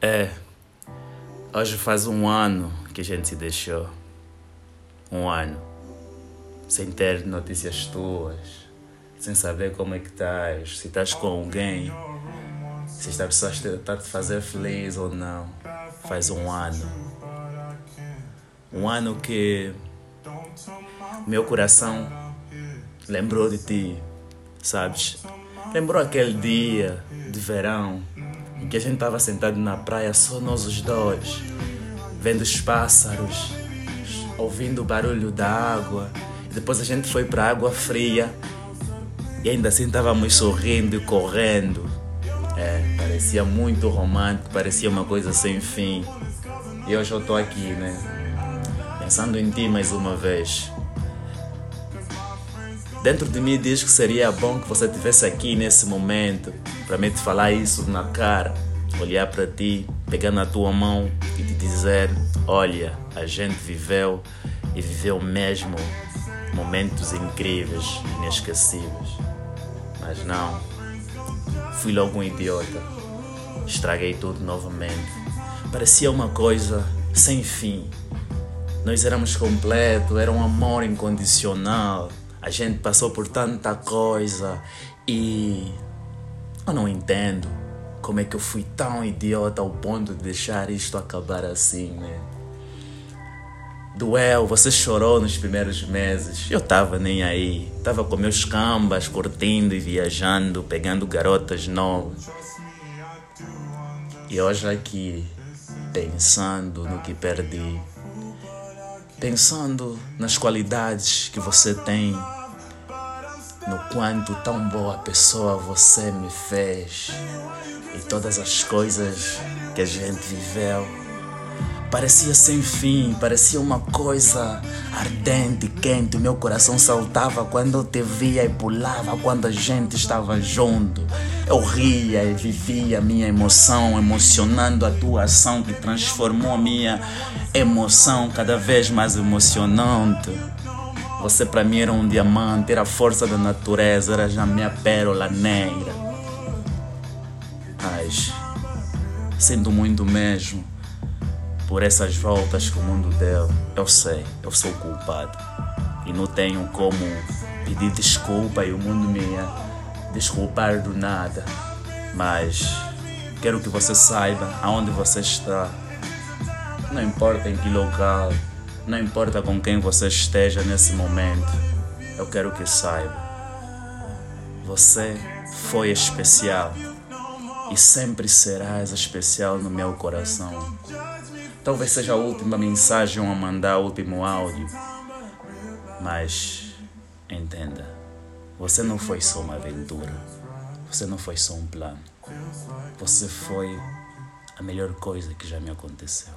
É, hoje faz um ano que a gente se deixou. Um ano. Sem ter notícias tuas, sem saber como é que estás, se estás com alguém, se esta pessoa está te fazer feliz ou não. Faz um ano. Um ano que meu coração lembrou de ti, sabes? Lembrou aquele dia de verão em que a gente estava sentado na praia, só nós os dois, vendo os pássaros, ouvindo o barulho da água. E depois a gente foi para a água fria e ainda assim estávamos sorrindo e correndo. É, parecia muito romântico, parecia uma coisa sem fim. E hoje eu estou aqui, né? Pensando em ti mais uma vez. Dentro de mim diz que seria bom que você estivesse aqui nesse momento para me te falar isso na cara, olhar para ti, pegar na tua mão e te dizer: Olha, a gente viveu e viveu mesmo momentos incríveis, inesquecíveis. Mas não, fui logo um idiota, estraguei tudo novamente. Parecia uma coisa sem fim. Nós éramos completos, era um amor incondicional. A gente passou por tanta coisa e eu não entendo como é que eu fui tão idiota ao ponto de deixar isto acabar assim, né? Doeu, você chorou nos primeiros meses. Eu tava nem aí. Tava com meus cambas, curtindo e viajando, pegando garotas novas. E hoje aqui, pensando no que perdi, pensando nas qualidades que você tem, no quanto tão boa pessoa você me fez e todas as coisas que a gente viveu. Parecia sem fim, parecia uma coisa ardente quente. Meu coração saltava quando eu te via e pulava quando a gente estava junto. Eu ria e vivia a minha emoção, emocionando a tua ação que transformou a minha emoção cada vez mais emocionante. Você para mim era um diamante, era a força da natureza, era já minha pérola negra. Mas sinto muito mesmo por essas voltas que o mundo deu. Eu sei, eu sou culpado. E não tenho como pedir desculpa e o mundo me desculpar do nada. Mas quero que você saiba aonde você está. Não importa em que local, não importa com quem você esteja nesse momento. Eu quero que saiba. Você foi especial e sempre serás especial no meu coração. Talvez seja a última mensagem a mandar, o último áudio. Mas entenda, você não foi só uma aventura. Você não foi só um plano. Você foi a melhor coisa que já me aconteceu.